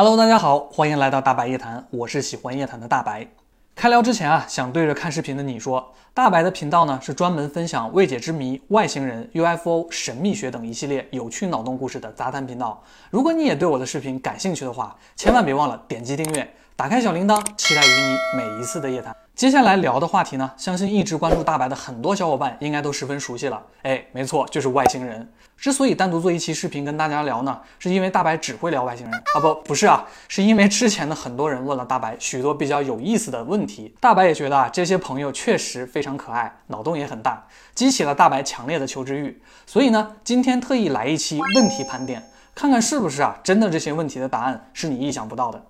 Hello，大家好，欢迎来到大白夜谈，我是喜欢夜谈的大白。开聊之前啊，想对着看视频的你说，大白的频道呢是专门分享未解之谜、外星人、UFO、神秘学等一系列有趣脑洞故事的杂谈频道。如果你也对我的视频感兴趣的话，千万别忘了点击订阅，打开小铃铛，期待与你每一次的夜谈。接下来聊的话题呢，相信一直关注大白的很多小伙伴应该都十分熟悉了。哎，没错，就是外星人。之所以单独做一期视频跟大家聊呢，是因为大白只会聊外星人啊，不，不是啊，是因为之前的很多人问了大白许多比较有意思的问题，大白也觉得啊，这些朋友确实非常可爱，脑洞也很大，激起了大白强烈的求知欲。所以呢，今天特意来一期问题盘点，看看是不是啊，真的这些问题的答案是你意想不到的。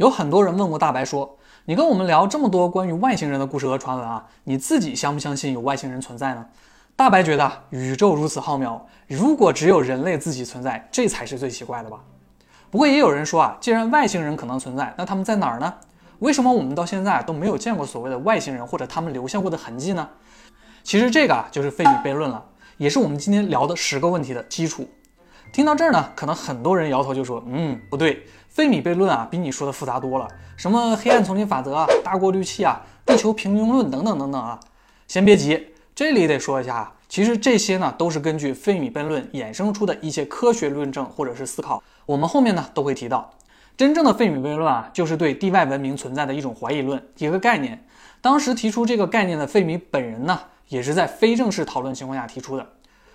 有很多人问过大白说。你跟我们聊这么多关于外星人的故事和传闻啊，你自己相不相信有外星人存在呢？大白觉得宇宙如此浩渺，如果只有人类自己存在，这才是最奇怪的吧。不过也有人说啊，既然外星人可能存在，那他们在哪儿呢？为什么我们到现在都没有见过所谓的外星人或者他们留下过的痕迹呢？其实这个啊就是费米悖论了，也是我们今天聊的十个问题的基础。听到这儿呢，可能很多人摇头就说，嗯，不对。费米悖论啊，比你说的复杂多了。什么黑暗丛林法则啊、大过滤器啊、地球平庸论等等等等啊。先别急，这里得说一下啊，其实这些呢都是根据费米悖论衍生出的一些科学论证或者是思考。我们后面呢都会提到。真正的费米悖论啊，就是对地外文明存在的一种怀疑论，一个概念。当时提出这个概念的费米本人呢，也是在非正式讨论情况下提出的。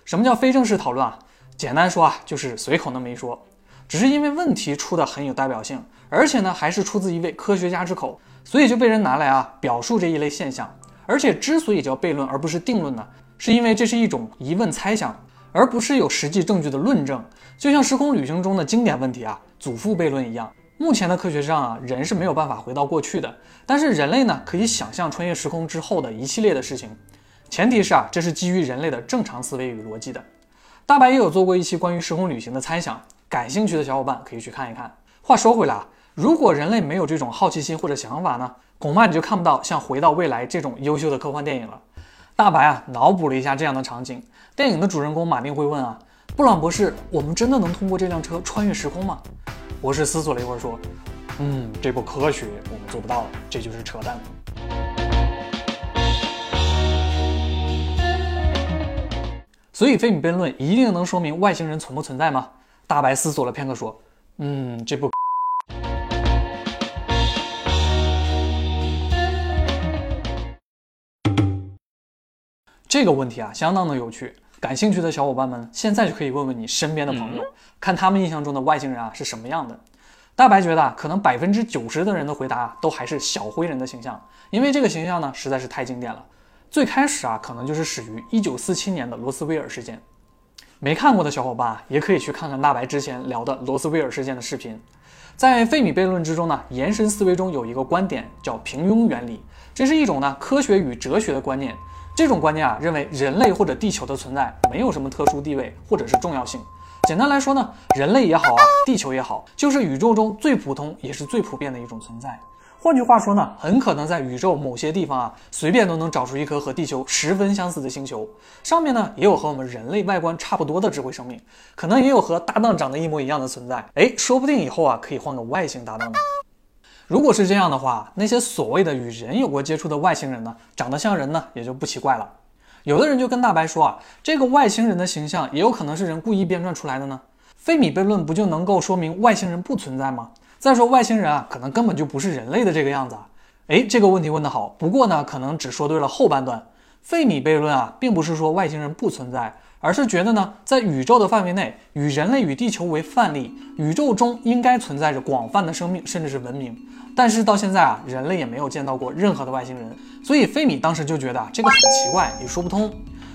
什么叫非正式讨论啊？简单说啊，就是随口那么一说。只是因为问题出的很有代表性，而且呢还是出自一位科学家之口，所以就被人拿来啊表述这一类现象。而且之所以叫悖论而不是定论呢，是因为这是一种疑问猜想，而不是有实际证据的论证。就像时空旅行中的经典问题啊祖父悖论一样，目前的科学上啊人是没有办法回到过去的，但是人类呢可以想象穿越时空之后的一系列的事情，前提是啊这是基于人类的正常思维与逻辑的。大白也有做过一期关于时空旅行的猜想。感兴趣的小伙伴可以去看一看。话说回来啊，如果人类没有这种好奇心或者想法呢，恐怕你就看不到像《回到未来》这种优秀的科幻电影了。大白啊，脑补了一下这样的场景：电影的主人公马丁会问啊，布朗博士，我们真的能通过这辆车穿越时空吗？博士思索了一会儿说，嗯，这不科学，我们做不到，这就是扯淡。所以，费米悖论一定能说明外星人存不存在吗？大白思索了片刻，说：“嗯，这不……这个问题啊，相当的有趣。感兴趣的小伙伴们，现在就可以问问你身边的朋友，看他们印象中的外星人啊是什么样的。大白觉得啊，可能百分之九十的人的回答都还是小灰人的形象，因为这个形象呢实在是太经典了。最开始啊，可能就是始于一九四七年的罗斯威尔事件。”没看过的小伙伴也可以去看看大白之前聊的罗斯威尔事件的视频。在费米悖论之中呢，延伸思维中有一个观点叫平庸原理，这是一种呢科学与哲学的观念。这种观念啊，认为人类或者地球的存在没有什么特殊地位或者是重要性。简单来说呢，人类也好啊，地球也好，就是宇宙中最普通也是最普遍的一种存在。换句话说呢，很可能在宇宙某些地方啊，随便都能找出一颗和地球十分相似的星球，上面呢也有和我们人类外观差不多的智慧生命，可能也有和搭档长得一模一样的存在。哎，说不定以后啊可以换个外星搭档呢。如果是这样的话，那些所谓的与人有过接触的外星人呢，长得像人呢，也就不奇怪了。有的人就跟大白说啊，这个外星人的形象也有可能是人故意编撰出来的呢。费米悖论不就能够说明外星人不存在吗？再说外星人啊，可能根本就不是人类的这个样子啊！哎，这个问题问得好。不过呢，可能只说对了后半段。费米悖论啊，并不是说外星人不存在，而是觉得呢，在宇宙的范围内，以人类与地球为范例，宇宙中应该存在着广泛的生命，甚至是文明。但是到现在啊，人类也没有见到过任何的外星人，所以费米当时就觉得啊这个很奇怪，也说不通。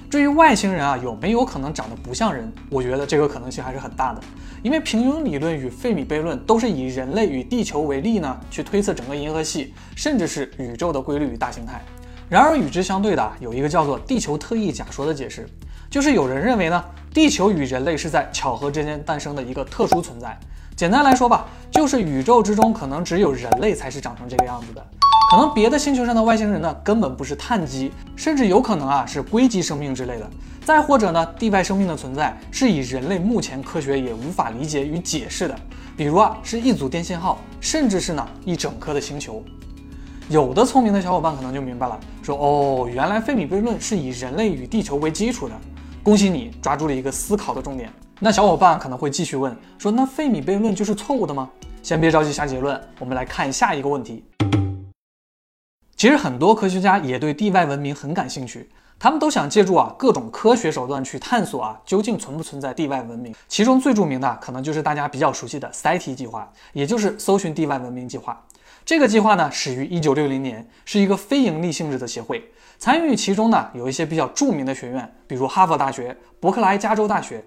至于外星人啊，有没有可能长得不像人？我觉得这个可能性还是很大的，因为平庸理论与费米悖论都是以人类与地球为例呢，去推测整个银河系，甚至是宇宙的规律与大形态。然而与之相对的，有一个叫做地球特异假说的解释，就是有人认为呢，地球与人类是在巧合之间诞生的一个特殊存在。简单来说吧，就是宇宙之中可能只有人类才是长成这个样子的。可能别的星球上的外星人呢，根本不是碳基，甚至有可能啊是硅基生命之类的。再或者呢，地外生命的存在是以人类目前科学也无法理解与解释的，比如啊是一组电信号，甚至是呢一整颗的星球。有的聪明的小伙伴可能就明白了，说哦，原来费米悖论是以人类与地球为基础的。恭喜你抓住了一个思考的重点。那小伙伴可能会继续问说，那费米悖论就是错误的吗？先别着急下结论，我们来看下一个问题。其实很多科学家也对地外文明很感兴趣，他们都想借助啊各种科学手段去探索啊究竟存不存在地外文明。其中最著名的可能就是大家比较熟悉的 SET 计划，也就是搜寻地外文明计划。这个计划呢始于1960年，是一个非盈利性质的协会。参与其中呢，有一些比较著名的学院，比如哈佛大学、伯克莱加州大学。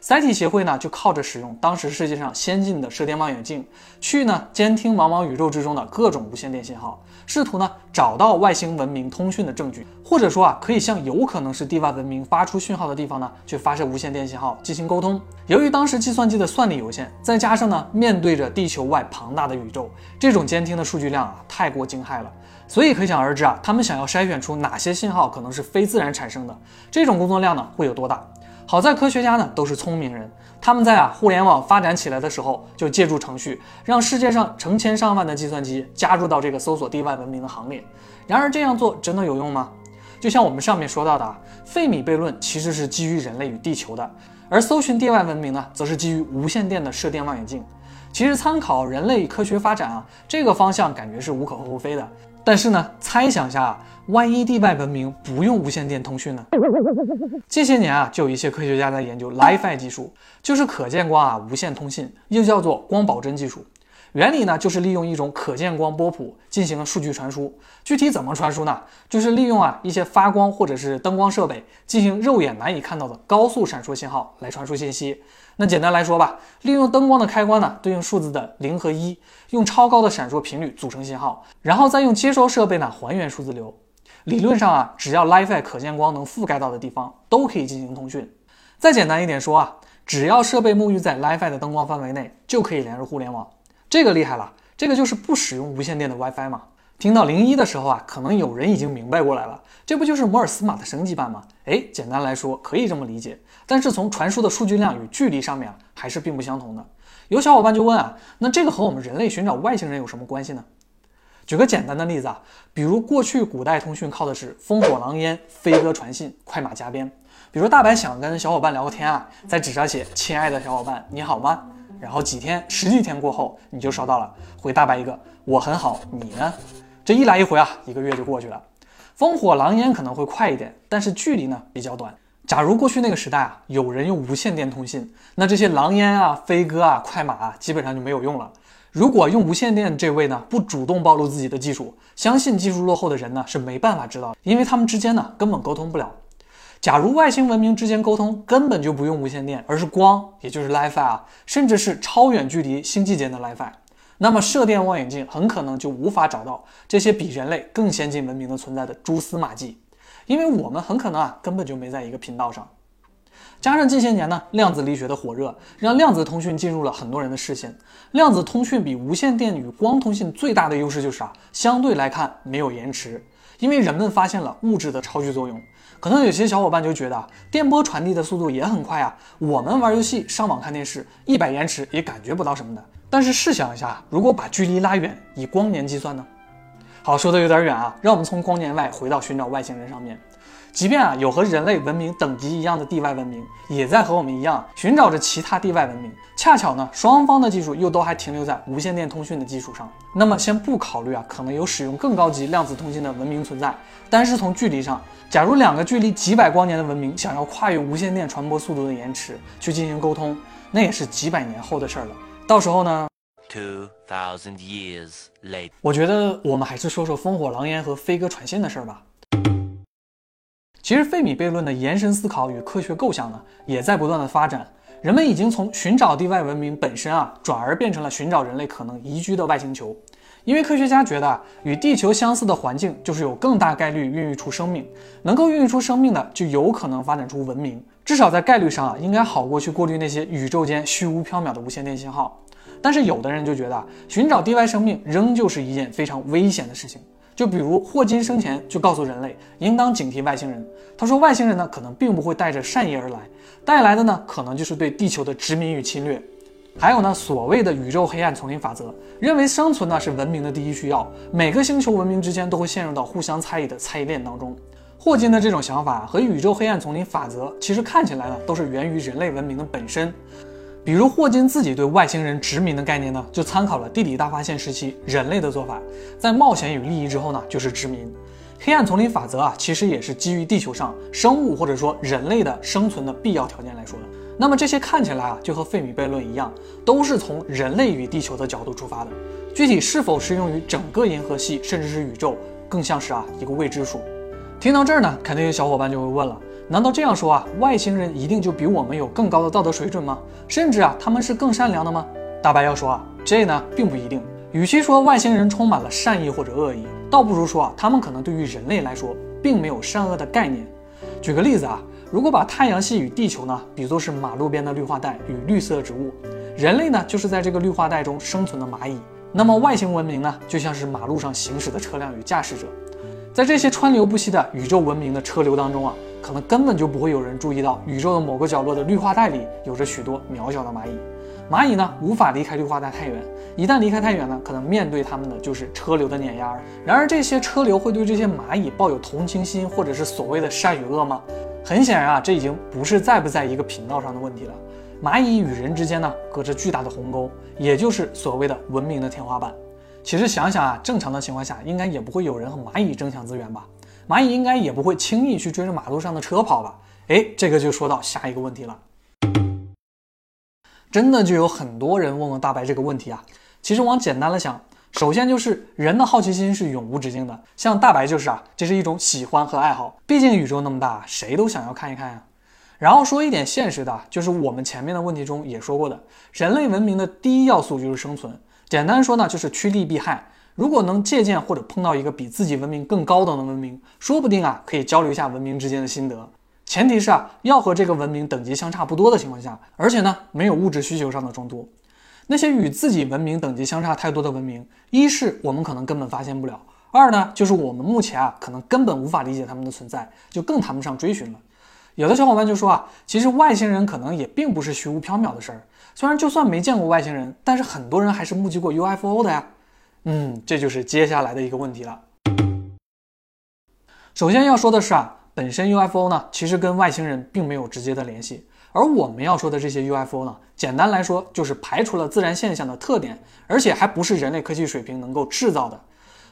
SETI 协会呢，就靠着使用当时世界上先进的射电望远镜，去呢监听茫茫宇宙之中的各种无线电信号，试图呢找到外星文明通讯的证据，或者说啊，可以向有可能是地外文明发出讯号的地方呢，去发射无线电信号进行沟通。由于当时计算机的算力有限，再加上呢面对着地球外庞大的宇宙，这种监听的数据量啊太过惊骇了。所以可想而知啊，他们想要筛选出哪些信号可能是非自然产生的，这种工作量呢会有多大？好在科学家呢都是聪明人，他们在啊互联网发展起来的时候，就借助程序，让世界上成千上万的计算机加入到这个搜索地外文明的行列。然而这样做真的有用吗？就像我们上面说到的啊，费米悖论其实是基于人类与地球的，而搜寻地外文明呢，则是基于无线电的射电望远镜。其实参考人类科学发展啊，这个方向感觉是无可厚非的。但是呢，猜想下，万一地外文明不用无线电通讯呢？这些年啊，就有一些科学家在研究 Li-Fi 技术，就是可见光啊无线通信，又叫做光保真技术。原理呢，就是利用一种可见光波谱进行了数据传输。具体怎么传输呢？就是利用啊一些发光或者是灯光设备进行肉眼难以看到的高速闪烁信号来传输信息。那简单来说吧，利用灯光的开关呢，对应数字的零和一，用超高的闪烁频率组成信号，然后再用接收设备呢还原数字流。理论上啊，只要 Li-Fi 可见光能覆盖到的地方，都可以进行通讯。再简单一点说啊，只要设备沐浴在 Li-Fi 的灯光范围内，就可以连入互联网。这个厉害了，这个就是不使用无线电的 WiFi 嘛。听到零一的时候啊，可能有人已经明白过来了，这不就是摩尔斯码的升级版吗？哎，简单来说可以这么理解，但是从传输的数据量与距离上面啊，还是并不相同的。有小伙伴就问啊，那这个和我们人类寻找外星人有什么关系呢？举个简单的例子啊，比如过去古代通讯靠的是烽火狼烟、飞鸽传信、快马加鞭。比如大白想跟小伙伴聊个天啊，在纸上写“亲爱的小伙伴，你好吗？”然后几天、十几天过后，你就收到了回大白一个“我很好，你呢？”这一来一回啊，一个月就过去了。烽火狼烟可能会快一点，但是距离呢比较短。假如过去那个时代啊，有人用无线电通信，那这些狼烟啊、飞鸽啊、快马啊，基本上就没有用了。如果用无线电这位呢不主动暴露自己的技术，相信技术落后的人呢是没办法知道，因为他们之间呢根本沟通不了。假如外星文明之间沟通根本就不用无线电，而是光，也就是 Li-Fi 啊，甚至是超远距离星际间的 Li-Fi，那么射电望远镜很可能就无法找到这些比人类更先进文明的存在的蛛丝马迹，因为我们很可能啊根本就没在一个频道上。加上近些年呢量子力学的火热，让量子通讯进入了很多人的视线。量子通讯比无线电与光通信最大的优势就是啊，相对来看没有延迟，因为人们发现了物质的超距作用。可能有些小伙伴就觉得电波传递的速度也很快啊，我们玩游戏、上网看电视，一百延迟也感觉不到什么的。但是试想一下，如果把距离拉远，以光年计算呢？好，说的有点远啊，让我们从光年外回到寻找外星人上面。即便啊有和人类文明等级一样的地外文明，也在和我们一样寻找着其他地外文明。恰巧呢，双方的技术又都还停留在无线电通讯的基础上。那么先不考虑啊，可能有使用更高级量子通信的文明存在。但是从距离上，假如两个距离几百光年的文明想要跨越无线电传播速度的延迟去进行沟通，那也是几百年后的事儿了。到时候呢？Two thousand years later，我觉得我们还是说说烽火狼烟和飞鸽传信的事儿吧。其实费米悖论的延伸思考与科学构想呢，也在不断的发展。人们已经从寻找地外文明本身啊，转而变成了寻找人类可能移居的外星球。因为科学家觉得啊，与地球相似的环境就是有更大概率孕育出生命，能够孕育出生命的就有可能发展出文明，至少在概率上啊，应该好过去过滤那些宇宙间虚无缥缈的无线电信号。但是有的人就觉得寻找地外生命仍旧是一件非常危险的事情。就比如霍金生前就告诉人类，应当警惕外星人。他说，外星人呢可能并不会带着善意而来，带来的呢可能就是对地球的殖民与侵略。还有呢，所谓的宇宙黑暗丛林法则，认为生存呢是文明的第一需要，每个星球文明之间都会陷入到互相猜疑的猜疑链当中。霍金的这种想法和宇宙黑暗丛林法则，其实看起来呢都是源于人类文明的本身。比如霍金自己对外星人殖民的概念呢，就参考了地理大发现时期人类的做法，在冒险与利益之后呢，就是殖民。黑暗丛林法则啊，其实也是基于地球上生物或者说人类的生存的必要条件来说的。那么这些看起来啊，就和费米悖论一样，都是从人类与地球的角度出发的。具体是否适用于整个银河系，甚至是宇宙，更像是啊一个未知数。听到这儿呢，肯定有小伙伴就会问了。难道这样说啊，外星人一定就比我们有更高的道德水准吗？甚至啊，他们是更善良的吗？大白要说啊，这呢并不一定。与其说外星人充满了善意或者恶意，倒不如说啊，他们可能对于人类来说并没有善恶的概念。举个例子啊，如果把太阳系与地球呢比作是马路边的绿化带与绿色植物，人类呢就是在这个绿化带中生存的蚂蚁，那么外星文明呢就像是马路上行驶的车辆与驾驶者，在这些川流不息的宇宙文明的车流当中啊。可能根本就不会有人注意到，宇宙的某个角落的绿化带里有着许多渺小的蚂蚁。蚂蚁呢，无法离开绿化带太远，一旦离开太远呢，可能面对它们的就是车流的碾压。然而，这些车流会对这些蚂蚁抱有同情心，或者是所谓的善与恶吗？很显然啊，这已经不是在不在一个频道上的问题了。蚂蚁与人之间呢，隔着巨大的鸿沟，也就是所谓的文明的天花板。其实想想啊，正常的情况下，应该也不会有人和蚂蚁争抢资源吧。蚂蚁应该也不会轻易去追着马路上的车跑吧？哎，这个就说到下一个问题了。真的就有很多人问问大白这个问题啊。其实往简单了想，首先就是人的好奇心是永无止境的，像大白就是啊，这是一种喜欢和爱好。毕竟宇宙那么大，谁都想要看一看呀。然后说一点现实的，就是我们前面的问题中也说过的，人类文明的第一要素就是生存。简单说呢，就是趋利避害。如果能借鉴或者碰到一个比自己文明更高等的文明，说不定啊可以交流一下文明之间的心得。前提是啊要和这个文明等级相差不多的情况下，而且呢没有物质需求上的冲突。那些与自己文明等级相差太多的文明，一是我们可能根本发现不了，二呢就是我们目前啊可能根本无法理解他们的存在，就更谈不上追寻了。有的小伙伴就说啊，其实外星人可能也并不是虚无缥缈的事儿。虽然就算没见过外星人，但是很多人还是目击过 UFO 的呀。嗯，这就是接下来的一个问题了。首先要说的是啊，本身 UFO 呢，其实跟外星人并没有直接的联系。而我们要说的这些 UFO 呢，简单来说就是排除了自然现象的特点，而且还不是人类科技水平能够制造的。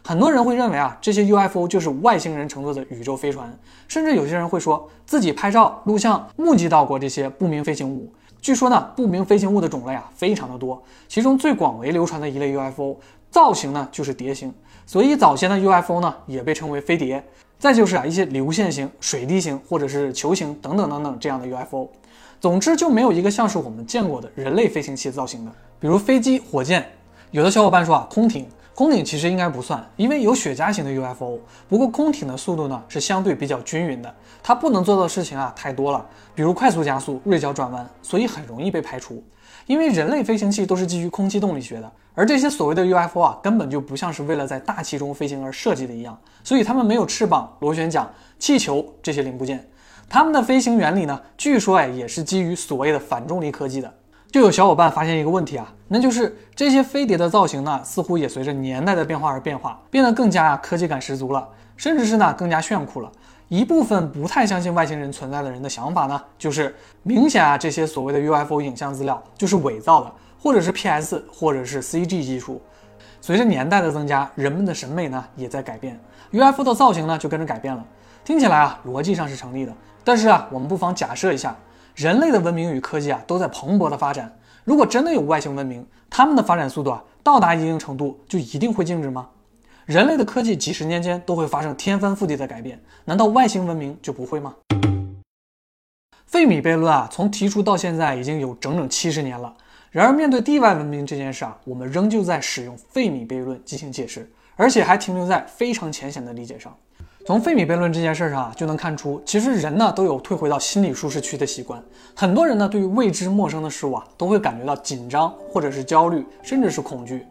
很多人会认为啊，这些 UFO 就是外星人乘坐的宇宙飞船，甚至有些人会说自己拍照录像目击到过这些不明飞行物。据说呢，不明飞行物的种类啊非常的多，其中最广为流传的一类 UFO。造型呢就是碟形，所以早先的 UFO 呢也被称为飞碟。再就是啊一些流线型、水滴型或者是球形等等等等这样的 UFO。总之就没有一个像是我们见过的人类飞行器造型的，比如飞机、火箭。有的小伙伴说啊空艇，空艇其实应该不算，因为有雪茄型的 UFO。不过空艇的速度呢是相对比较均匀的，它不能做到的事情啊太多了，比如快速加速、锐角转弯，所以很容易被排除。因为人类飞行器都是基于空气动力学的，而这些所谓的 UFO 啊，根本就不像是为了在大气中飞行而设计的一样，所以它们没有翅膀、螺旋桨、气球这些零部件。它们的飞行原理呢，据说哎也是基于所谓的反重力科技的。就有小伙伴发现一个问题啊，那就是这些飞碟的造型呢，似乎也随着年代的变化而变化，变得更加科技感十足了，甚至是呢更加炫酷了。一部分不太相信外星人存在的人的想法呢，就是明显啊，这些所谓的 UFO 影像资料就是伪造的，或者是 PS，或者是 CG 技术。随着年代的增加，人们的审美呢也在改变，UFO 的造型呢就跟着改变了。听起来啊，逻辑上是成立的。但是啊，我们不妨假设一下，人类的文明与科技啊都在蓬勃的发展。如果真的有外星文明，他们的发展速度啊到达一定程度，就一定会静止吗？人类的科技几十年间都会发生天翻覆地的改变，难道外星文明就不会吗？费米悖论啊，从提出到现在已经有整整七十年了。然而，面对地外文明这件事啊，我们仍旧在使用费米悖论进行解释，而且还停留在非常浅显的理解上。从费米悖论这件事上啊，就能看出，其实人呢都有退回到心理舒适区的习惯。很多人呢对于未知陌生的事物啊，都会感觉到紧张，或者是焦虑，甚至是恐惧。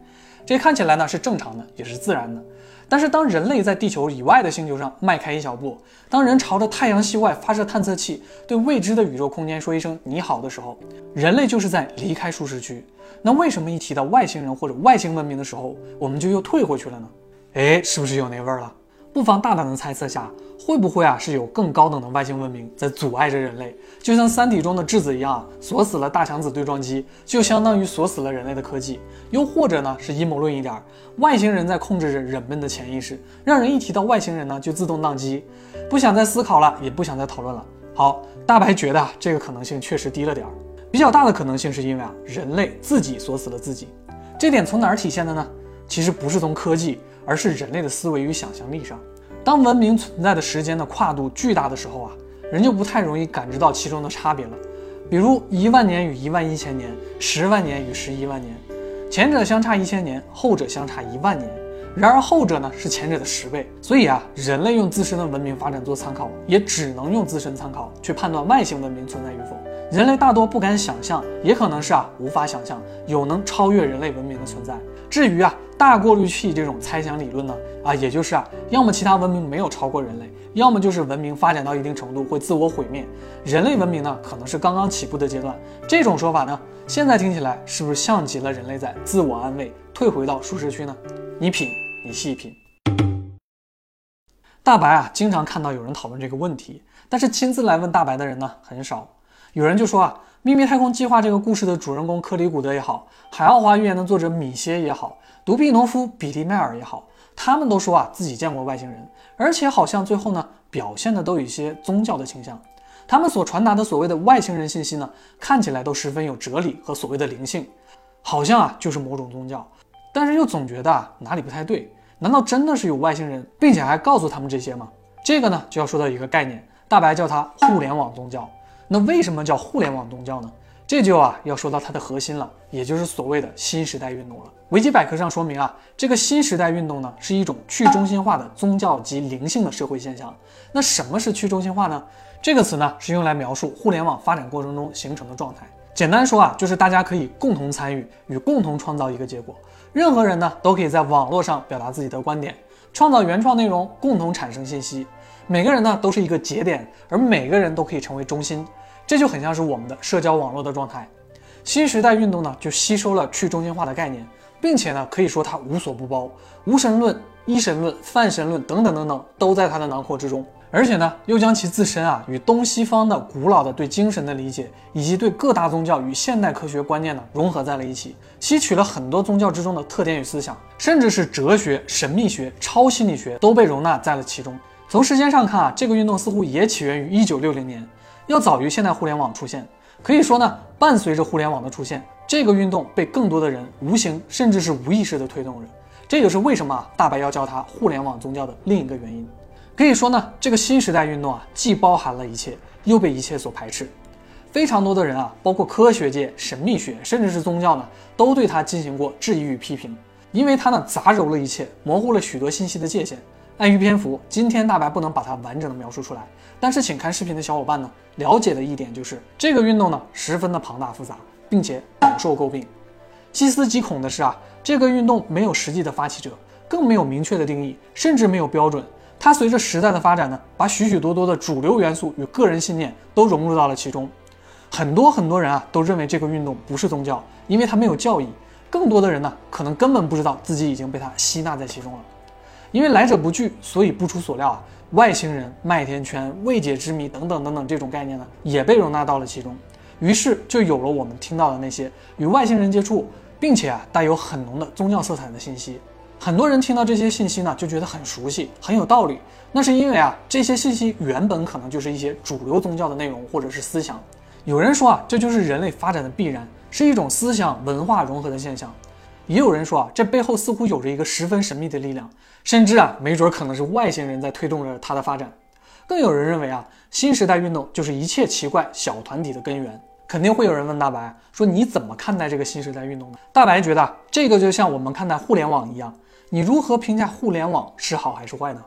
这看起来呢是正常的，也是自然的。但是当人类在地球以外的星球上迈开一小步，当人朝着太阳系外发射探测器，对未知的宇宙空间说一声你好的时候，人类就是在离开舒适区。那为什么一提到外星人或者外星文明的时候，我们就又退回去了呢？哎，是不是有那味儿了？不妨大胆的猜测下，会不会啊是有更高等的外星文明在阻碍着人类，就像《三体》中的质子一样，锁死了大强子对撞机，就相当于锁死了人类的科技。又或者呢是阴谋论一点，外星人在控制着人们的潜意识，让人一提到外星人呢就自动宕机，不想再思考了，也不想再讨论了。好，大白觉得啊这个可能性确实低了点儿，比较大的可能性是因为啊人类自己锁死了自己。这点从哪儿体现的呢？其实不是从科技。而是人类的思维与想象力上，当文明存在的时间的跨度巨大的时候啊，人就不太容易感知到其中的差别了。比如一万年与一万一千年，十万年与十一万年，前者相差一千年，后者相差一万年。然而后者呢是前者的十倍。所以啊，人类用自身的文明发展做参考，也只能用自身参考去判断外星文明存在与否。人类大多不敢想象，也可能是啊无法想象有能超越人类文明的存在。至于啊大过滤器这种猜想理论呢，啊也就是啊要么其他文明没有超过人类，要么就是文明发展到一定程度会自我毁灭，人类文明呢可能是刚刚起步的阶段。这种说法呢，现在听起来是不是像极了人类在自我安慰，退回到舒适区呢？你品，你细品。大白啊，经常看到有人讨论这个问题，但是亲自来问大白的人呢很少。有人就说啊，《秘密太空计划》这个故事的主人公克里古德也好，《海奥华预言》的作者米歇也好，独臂农夫比利迈尔也好，他们都说啊自己见过外星人，而且好像最后呢表现的都有一些宗教的倾向。他们所传达的所谓的外星人信息呢，看起来都十分有哲理和所谓的灵性，好像啊就是某种宗教，但是又总觉得啊哪里不太对。难道真的是有外星人，并且还告诉他们这些吗？这个呢就要说到一个概念，大白叫它互联网宗教。那为什么叫互联网宗教呢？这就啊要说到它的核心了，也就是所谓的新时代运动了。维基百科上说明啊，这个新时代运动呢是一种去中心化的宗教及灵性的社会现象。那什么是去中心化呢？这个词呢是用来描述互联网发展过程中形成的状态。简单说啊，就是大家可以共同参与与共同创造一个结果。任何人呢都可以在网络上表达自己的观点，创造原创内容，共同产生信息。每个人呢都是一个节点，而每个人都可以成为中心，这就很像是我们的社交网络的状态。新时代运动呢就吸收了去中心化的概念，并且呢可以说它无所不包，无神论、一神论、泛神论等等等等都在它的囊括之中。而且呢又将其自身啊与东西方的古老的对精神的理解，以及对各大宗教与现代科学观念呢融合在了一起，吸取了很多宗教之中的特点与思想，甚至是哲学、神秘学、超心理学都被容纳在了其中。从时间上看啊，这个运动似乎也起源于一九六零年，要早于现代互联网出现。可以说呢，伴随着互联网的出现，这个运动被更多的人无形甚至是无意识的推动着。这也是为什么大白要叫它互联网宗教的另一个原因。可以说呢，这个新时代运动啊，既包含了一切，又被一切所排斥。非常多的人啊，包括科学界、神秘学，甚至是宗教呢，都对它进行过质疑与批评，因为它呢杂糅了一切，模糊了许多信息的界限。碍于篇幅，今天大白不能把它完整的描述出来。但是，请看视频的小伙伴呢，了解的一点就是，这个运动呢十分的庞大复杂，并且饱受诟病。细思极恐的是啊，这个运动没有实际的发起者，更没有明确的定义，甚至没有标准。它随着时代的发展呢，把许许多多的主流元素与个人信念都融入到了其中。很多很多人啊都认为这个运动不是宗教，因为它没有教义。更多的人呢，可能根本不知道自己已经被它吸纳在其中了。因为来者不拒，所以不出所料啊，外星人、麦田圈、未解之谜等等等等这种概念呢，也被容纳到了其中。于是就有了我们听到的那些与外星人接触，并且啊带有很浓的宗教色彩的信息。很多人听到这些信息呢，就觉得很熟悉，很有道理。那是因为啊，这些信息原本可能就是一些主流宗教的内容或者是思想。有人说啊，这就是人类发展的必然，是一种思想文化融合的现象。也有人说啊，这背后似乎有着一个十分神秘的力量，甚至啊，没准可能是外星人在推动着它的发展。更有人认为啊，新时代运动就是一切奇怪小团体的根源。肯定会有人问大白说：“你怎么看待这个新时代运动呢？”大白觉得这个就像我们看待互联网一样，你如何评价互联网是好还是坏呢？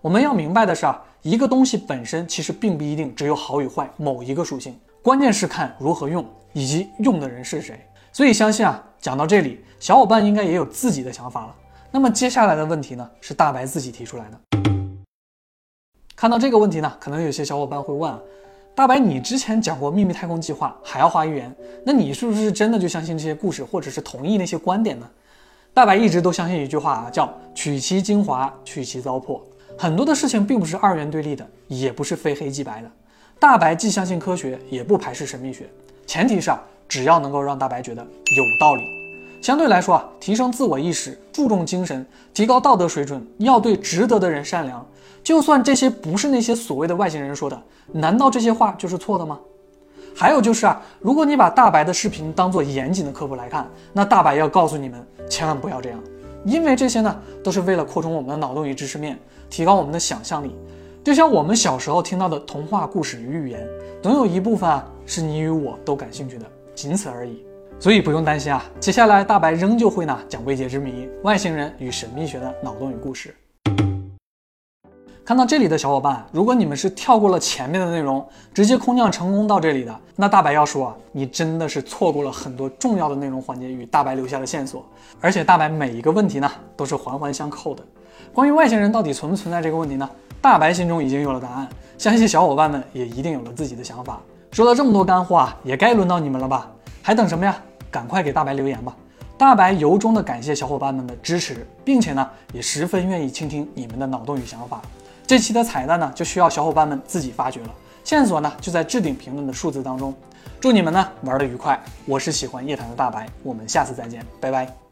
我们要明白的是啊，一个东西本身其实并不一定只有好与坏某一个属性，关键是看如何用以及用的人是谁。所以相信啊，讲到这里，小伙伴应该也有自己的想法了。那么接下来的问题呢，是大白自己提出来的。看到这个问题呢，可能有些小伙伴会问啊。大白，你之前讲过秘密太空计划，还要花一元，那你是不是真的就相信这些故事，或者是同意那些观点呢？大白一直都相信一句话啊，叫取其精华，去其糟粕。很多的事情并不是二元对立的，也不是非黑即白的。大白既相信科学，也不排斥神秘学，前提是啊，只要能够让大白觉得有道理。相对来说啊，提升自我意识，注重精神，提高道德水准，要对值得的人善良。就算这些不是那些所谓的外星人说的，难道这些话就是错的吗？还有就是啊，如果你把大白的视频当做严谨的科普来看，那大白要告诉你们，千万不要这样，因为这些呢，都是为了扩充我们的脑洞与知识面，提高我们的想象力。就像我们小时候听到的童话故事与寓言，总有一部分啊是你与我都感兴趣的，仅此而已。所以不用担心啊，接下来大白仍旧会呢讲未解之谜、外星人与神秘学的脑洞与故事。看到这里的小伙伴，如果你们是跳过了前面的内容，直接空降成功到这里的，那大白要说啊，你真的是错过了很多重要的内容环节与大白留下的线索。而且大白每一个问题呢，都是环环相扣的。关于外星人到底存不存在这个问题呢，大白心中已经有了答案，相信小伙伴们也一定有了自己的想法。说了这么多干货啊，也该轮到你们了吧？还等什么呀？赶快给大白留言吧！大白由衷的感谢小伙伴们的支持，并且呢，也十分愿意倾听你们的脑洞与想法。这期的彩蛋呢，就需要小伙伴们自己发掘了。线索呢，就在置顶评论的数字当中。祝你们呢玩的愉快！我是喜欢夜谈的大白，我们下次再见，拜拜。